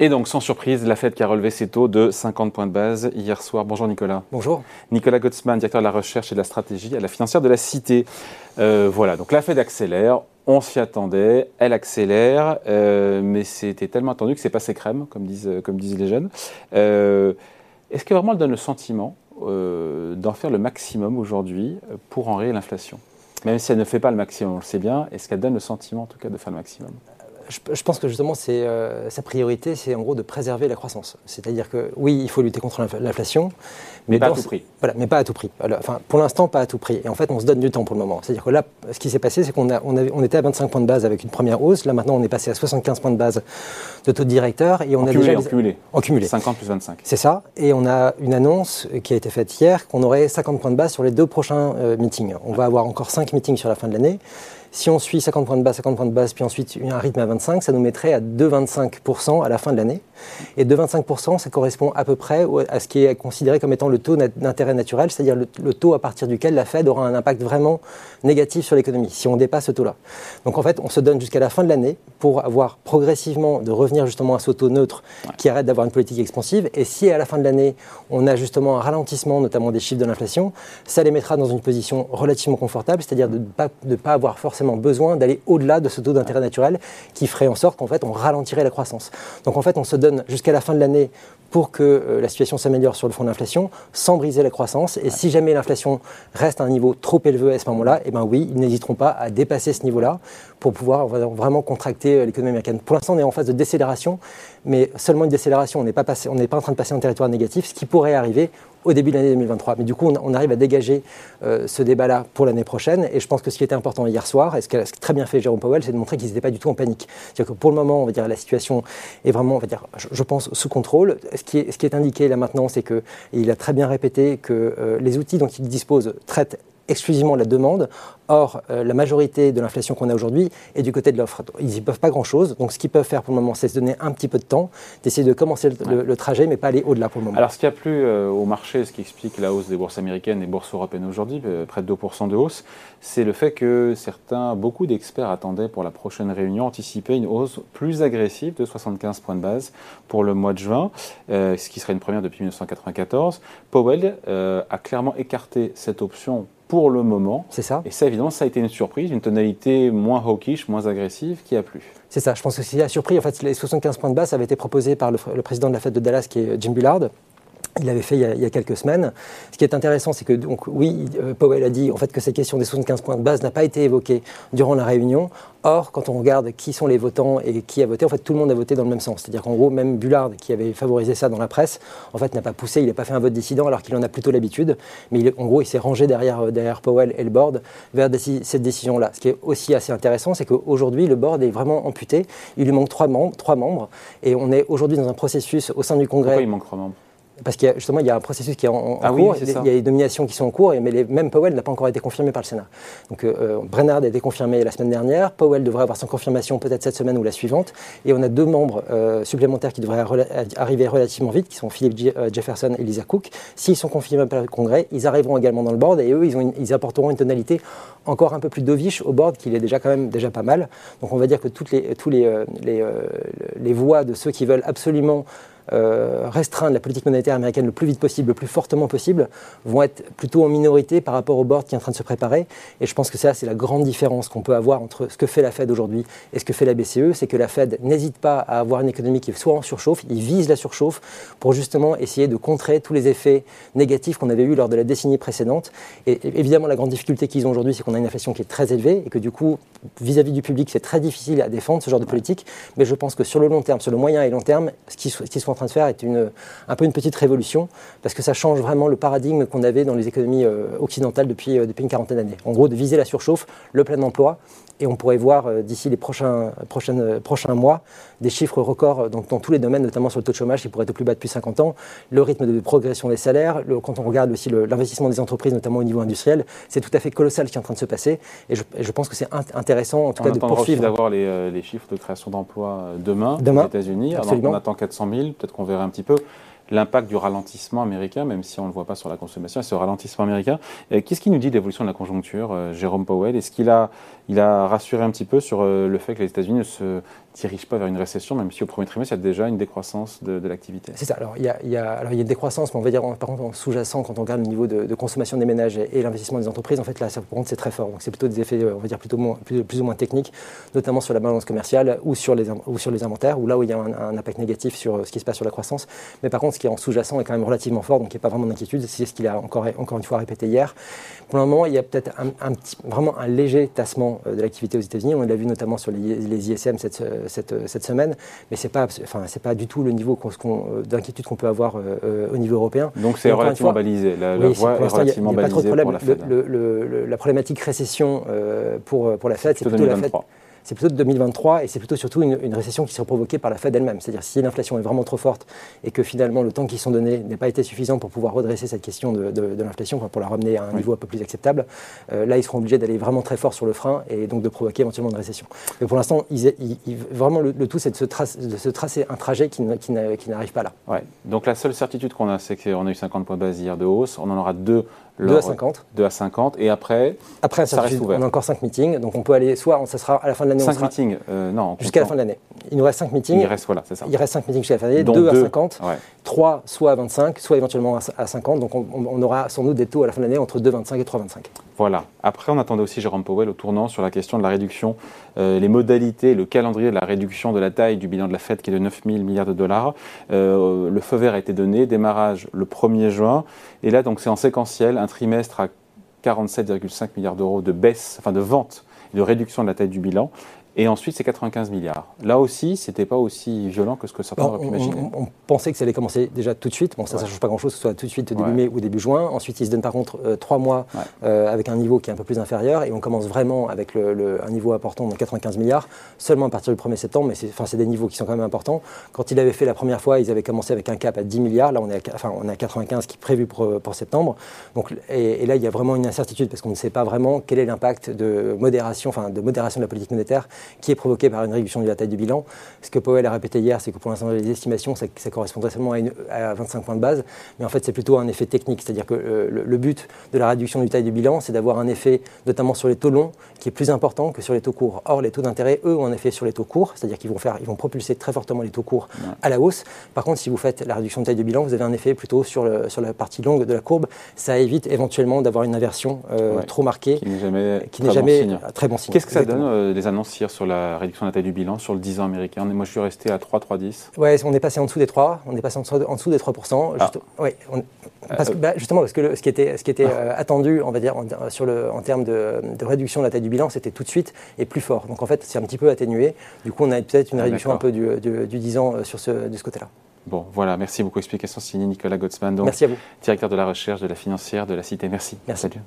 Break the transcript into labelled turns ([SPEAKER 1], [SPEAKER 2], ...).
[SPEAKER 1] Et donc, sans surprise, la Fed qui a relevé ses taux de 50 points de base hier soir. Bonjour Nicolas.
[SPEAKER 2] Bonjour.
[SPEAKER 1] Nicolas Gottsman, directeur de la recherche et de la stratégie à la financière de la Cité. Euh, voilà, donc la Fed accélère, on s'y attendait, elle accélère, euh, mais c'était tellement attendu que c'est passé crème, comme disent, comme disent les jeunes. Euh, est-ce que vraiment elle donne le sentiment d'en faire le maximum aujourd'hui pour enrayer l'inflation? Même si elle ne fait pas le maximum, on le sait bien, est-ce qu'elle donne le sentiment en tout cas de faire le maximum?
[SPEAKER 2] Je, pense que justement, euh, sa priorité, c'est en gros de préserver la croissance. C'est-à-dire que oui, il faut lutter contre l'inflation,
[SPEAKER 1] mais, pas à tout prix.
[SPEAKER 2] Voilà, mais pas à tout prix. Enfin, pour l'instant, pas à tout prix. Et en fait, on se donne du temps pour le moment. C'est-à-dire que là, ce qui s'est passé, c'est qu'on on, on était à 25 points de base avec une première hausse. Là, maintenant, on est passé à 75 points de base de taux de directeur.
[SPEAKER 1] Et on a déjà. En cumulé.
[SPEAKER 2] En cumulé.
[SPEAKER 1] 50 plus 25.
[SPEAKER 2] C'est ça. Et on a une annonce qui a été faite hier qu'on aurait 50 points de base sur les deux prochains euh, meetings. On va avoir encore 5 meetings sur la fin de l'année. Si on suit 50 points de base, 50 points de base, puis ensuite un rythme à 25, ça nous mettrait à 2,25% à la fin de l'année. Et 2,25%, ça correspond à peu près à ce qui est considéré comme étant le taux d'intérêt naturel, c'est-à-dire le, taux à partir duquel la Fed aura un impact vraiment négatif sur l'économie, si on dépasse ce taux-là. Donc en fait, on se donne jusqu'à la fin de l'année pour avoir progressivement de revenir justement à ce taux neutre qui arrête d'avoir une politique expansive. Et si à la fin de l'année, on a justement un ralentissement, notamment des chiffres de l'inflation, ça les mettra dans une position relativement confortable, c'est-à-dire de ne pas, pas avoir forcément besoin d'aller au-delà de ce taux d'intérêt naturel qui ferait en sorte qu'en fait on ralentirait la croissance. Donc en fait on se donne jusqu'à la fin de l'année pour que euh, la situation s'améliore sur le fond de l'inflation sans briser la croissance. Et si jamais l'inflation reste à un niveau trop élevé à ce moment-là, eh ben oui, ils n'hésiteront pas à dépasser ce niveau-là pour pouvoir vraiment contracter euh, l'économie américaine. Pour l'instant, on est en phase de décélération, mais seulement une décélération. On n'est pas, en train de passer en territoire négatif, ce qui pourrait arriver au début de l'année 2023. Mais du coup, on, arrive à dégager euh, ce débat-là pour l'année prochaine. Et je pense que ce qui était important hier soir, et ce qu'a très bien fait Jérôme Powell, c'est de montrer qu'ils n'étaient pas du tout en panique. C'est-à-dire que pour le moment, on va dire, la situation est vraiment, on va dire, je, pense, sous contrôle. Ce qui est, indiqué là maintenant, c'est qu'il a très bien répété que euh, les outils dont il dispose traitent exclusivement la demande. Or, euh, la majorité de l'inflation qu'on a aujourd'hui est du côté de l'offre. Ils n'y peuvent pas grand-chose. Donc, ce qu'ils peuvent faire pour le moment, c'est se donner un petit peu de temps, d'essayer de commencer le, trajet, mais pas aller au-delà pour le moment.
[SPEAKER 1] Alors, ce qui a plu euh, au marché, ce qui explique la hausse des bourses américaines et bourses européennes aujourd'hui, euh, près de 2% de hausse, c'est le fait que certains, beaucoup d'experts attendaient pour la prochaine réunion, anticipaient une hausse plus agressive de 75 points de base pour le mois de juin, ce qui serait une première depuis 1994. Powell a clairement écarté cette option pour le moment.
[SPEAKER 2] C'est ça.
[SPEAKER 1] Et ça, évidemment, ça a été une surprise, une tonalité moins hawkish, moins agressive, qui a plu.
[SPEAKER 2] C'est ça. Je pense que ce qui a surpris, en fait, les 75 points de base avaient été proposés par le, le président de la fête de Dallas, qui est Jim Bullard. Il l'avait fait il y, a, quelques semaines. Ce qui est intéressant, c'est que donc oui, euh, Powell a dit en fait que cette question des 75 points de base n'a pas été évoquée durant la réunion. Or, quand on regarde qui sont les votants et qui a voté, en fait, tout le monde a voté dans le même sens. C'est-à-dire qu'en gros, même Bullard, qui avait favorisé ça dans la presse, en fait, n'a pas poussé, il n'a pas fait un vote dissident alors qu'il en a plutôt l'habitude. Mais en gros, il s'est rangé derrière, euh, derrière Powell et le board vers cette décision-là. Ce qui est aussi assez intéressant, c'est qu'aujourd'hui, le board est vraiment amputé. Il lui manque trois membres, trois membres et on est aujourd'hui dans un processus au sein du Congrès.
[SPEAKER 1] Pourquoi il manque trois membres?
[SPEAKER 2] Parce qu'il justement, il y a un processus qui est en, ah cours, il y a des nominations qui sont en cours, mais les, même Powell n'a pas encore été confirmé par le Sénat. Donc euh, euh, Brennard a été confirmé la semaine dernière, Powell devrait avoir son confirmation peut-être cette semaine ou la suivante, et on a deux membres euh, supplémentaires qui devraient arriver relativement vite, qui sont Philip Jefferson et Lisa Cook. S'ils sont confirmés par le Congrès, ils arriveront également dans le board, et eux, ils, ont ils apporteront une tonalité encore un peu plus dovish au board, qu'il est déjà quand même déjà pas mal. Donc on va dire que toutes les, tous les, les, les voix de ceux qui veulent absolument euh, restreindre la politique monétaire américaine le plus vite possible, le plus fortement possible, vont être plutôt en minorité par rapport au board qui est en train de se préparer. Et je pense que ça, c'est la grande différence qu'on peut avoir entre ce que fait la Fed aujourd'hui et ce que fait la BCE. C'est que la Fed n'hésite pas à avoir une économie qui soit en surchauffe, il vise la surchauffe pour justement essayer de contrer tous les effets négatifs qu'on avait eus lors de la décennie précédente. Et évidemment, la grande difficulté qu'ils ont aujourd'hui, c'est qu'on a une inflation qui est très élevée et que du coup, vis-à-vis du public, c'est très difficile à défendre ce genre de politique. Mais je pense que sur le long terme, sur le moyen et long terme, ce qu'ils sont train de faire est une, un peu une petite révolution, parce que ça change vraiment le paradigme qu'on avait dans les économies euh, occidentales depuis, euh, depuis une quarantaine d'années. En gros, de viser la surchauffe, le plein emploi, et on pourrait voir euh, d'ici les prochains, prochaines, prochains mois des chiffres records dans, dans, tous les domaines, notamment sur le taux de chômage qui pourrait être au plus bas depuis 50 ans, le rythme de progression des salaires, le, quand on regarde aussi l'investissement des entreprises, notamment au niveau industriel, c'est tout à fait colossal ce qui est en train de se passer. Et je, je pense que c'est intéressant, en tout cas, de poursuivre.
[SPEAKER 1] d'avoir les, les, chiffres de création d'emplois demain, demain aux États-Unis. On attend 400 000, peut-être qu'on verra un petit peu. L'impact du ralentissement américain, même si on ne le voit pas sur la consommation, et ce ralentissement américain. Qu'est-ce qu'il nous dit de l'évolution de la conjoncture, Jérôme Powell? Est-ce qu'il a, il a rassuré un petit peu sur le fait que les États-Unis ne se dirige pas vers une récession, même si au premier trimestre, il y a déjà une décroissance de, l'activité?
[SPEAKER 2] C'est ça. Alors il, y a, alors, il y a une décroissance, mais on va dire, par contre, en sous-jacent, quand on regarde le niveau de, consommation des ménages et, l'investissement des entreprises, en fait, là, ça, par contre, c'est très fort. Donc, c'est plutôt des effets, on va dire, plutôt plus, ou moins techniques, notamment sur la balance commerciale ou sur les, ou sur les inventaires, où là où il y a un, impact négatif sur euh, ce qui se passe sur la croissance. Mais par contre, ce qui est en sous-jacent est quand même relativement fort, donc il n'y a pas vraiment d'inquiétude. C'est ce qu'il a encore, encore une fois répété hier. Pour le moment, il y a peut-être un, petit, vraiment un léger tassement euh, de l'activité aux États-Unis. On l'a vu notamment sur les, les ISM cette, cette, cette semaine mais ce n'est pas, enfin, pas du tout le niveau euh, d'inquiétude qu'on peut avoir euh, euh, au niveau européen.
[SPEAKER 1] Donc c'est relativement balisé, la, voie est relativement balisée pour la Fed.
[SPEAKER 2] la problématique récession pour, pour la Fed, c'est plutôt la Fed c'est plutôt de 2023 et c'est plutôt surtout une, récession qui sera provoquée par la Fed elle-même. C'est-à-dire si l'inflation est vraiment trop forte et que finalement le temps qui sont donnés n'est pas été suffisant pour pouvoir redresser cette question de, l'inflation, pour la ramener à un niveau un peu plus acceptable, euh, là ils seront obligés d'aller vraiment très fort sur le frein et donc de provoquer éventuellement une récession. Mais pour l'instant, vraiment le, tout c'est de, se tracer un trajet qui, n'arrive pas là.
[SPEAKER 1] Ouais. Donc la seule certitude qu'on a, c'est qu'on a eu 50 points de base hier de hausse, on en aura deux
[SPEAKER 2] 2 à 50.
[SPEAKER 1] 2 à 50. Et après,
[SPEAKER 2] après ça reste ouvert. On a encore 5 meetings. Donc on peut aller, soit ça sera à la fin de l'année.
[SPEAKER 1] 5 meetings euh, Non.
[SPEAKER 2] Jusqu'à la fin de l'année. Il nous reste 5 meetings.
[SPEAKER 1] Il reste, voilà, c'est ça.
[SPEAKER 2] Il reste 5 meetings jusqu'à la fin de l'année. 2 à 50. 3 soit à 25, soit éventuellement à 50. Donc on, aura sans doute des taux à la fin de l'année entre 2,25 et 3,25.
[SPEAKER 1] Voilà. Après, on attendait aussi Jérôme Powell au tournant sur la question de la réduction, euh, les modalités, le calendrier de la réduction de la taille du bilan de la Fed qui est de 9 000 milliards de dollars. Euh, le feu vert a été donné, démarrage le 1er juin. Et là, donc c'est en séquentiel, un trimestre à 47,5 milliards d'euros de baisse, enfin de vente, de réduction de la taille du bilan. Et ensuite, c'est 95 milliards. Là aussi, ce n'était pas aussi violent que ce que certains auraient pu imaginer.
[SPEAKER 2] On, pensait que ça allait commencer déjà tout de suite. Bon, ça, ne change pas grand-chose, que ce soit tout de suite début mai ou début juin. Ensuite, ils se donnent par contre euh, trois mois euh, avec un niveau qui est un peu plus inférieur. Et on commence vraiment avec le, un niveau important de 95 milliards, seulement à partir du 1er septembre. Mais c'est des niveaux qui sont quand même importants. Quand il avait fait la première fois, ils avaient commencé avec un cap à 10 milliards. Là, on est à, enfin, on est à 95 qui est prévu pour, pour septembre. Donc, et, là, il y a vraiment une incertitude parce qu'on ne sait pas vraiment quel est l'impact de modération, enfin, de modération de la politique monétaire qui est provoqué par une réduction de la taille du bilan. Ce que Powell a répété hier, c'est que pour l'instant, les estimations, ça, ça correspondrait seulement à, 25 points de base, mais en fait, c'est plutôt un effet technique, c'est-à-dire que euh, le, but de la réduction du taille du bilan, c'est d'avoir un effet, notamment sur les taux longs, qui est plus important que sur les taux courts. Or, les taux d'intérêt, eux, ont un effet sur les taux courts, c'est-à-dire qu'ils vont, faire, ils vont propulser très fortement les taux courts à la hausse. Par contre, si vous faites la réduction de taille du bilan, vous avez un effet plutôt sur, le, sur la partie longue de la courbe. Ça évite éventuellement d'avoir une inversion euh, trop marquée,
[SPEAKER 1] qui n'est jamais,
[SPEAKER 2] qui très, jamais bon très, bon signe.
[SPEAKER 1] Qu'est-ce que ça donne, euh, les annonces sur la réduction de la taille du bilan sur le 10 ans américain Moi, je suis resté à 3, 3, 10.
[SPEAKER 2] Ouais, on est passé en dessous des 3, on est passé en dessous, des 3 ah. ouais, parce que, bah, justement, parce que ce qui était, ce qui était ah. euh, attendu, on va dire, en, sur le, en termes de, réduction de la taille du bilan, c'était tout de suite et plus fort. Donc en fait, c'est un petit peu atténué. Du coup, on a peut-être une ah, réduction un peu du, du, 10 ans euh, sur ce, de ce côté-là.
[SPEAKER 1] Bon, voilà, merci beaucoup. Explication signée Nicolas Gottsman, donc,
[SPEAKER 2] merci à vous.
[SPEAKER 1] directeur de la recherche de la financière de la Cité. Merci.
[SPEAKER 2] Merci. Salut.